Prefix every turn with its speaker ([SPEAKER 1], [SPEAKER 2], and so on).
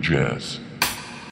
[SPEAKER 1] jazz.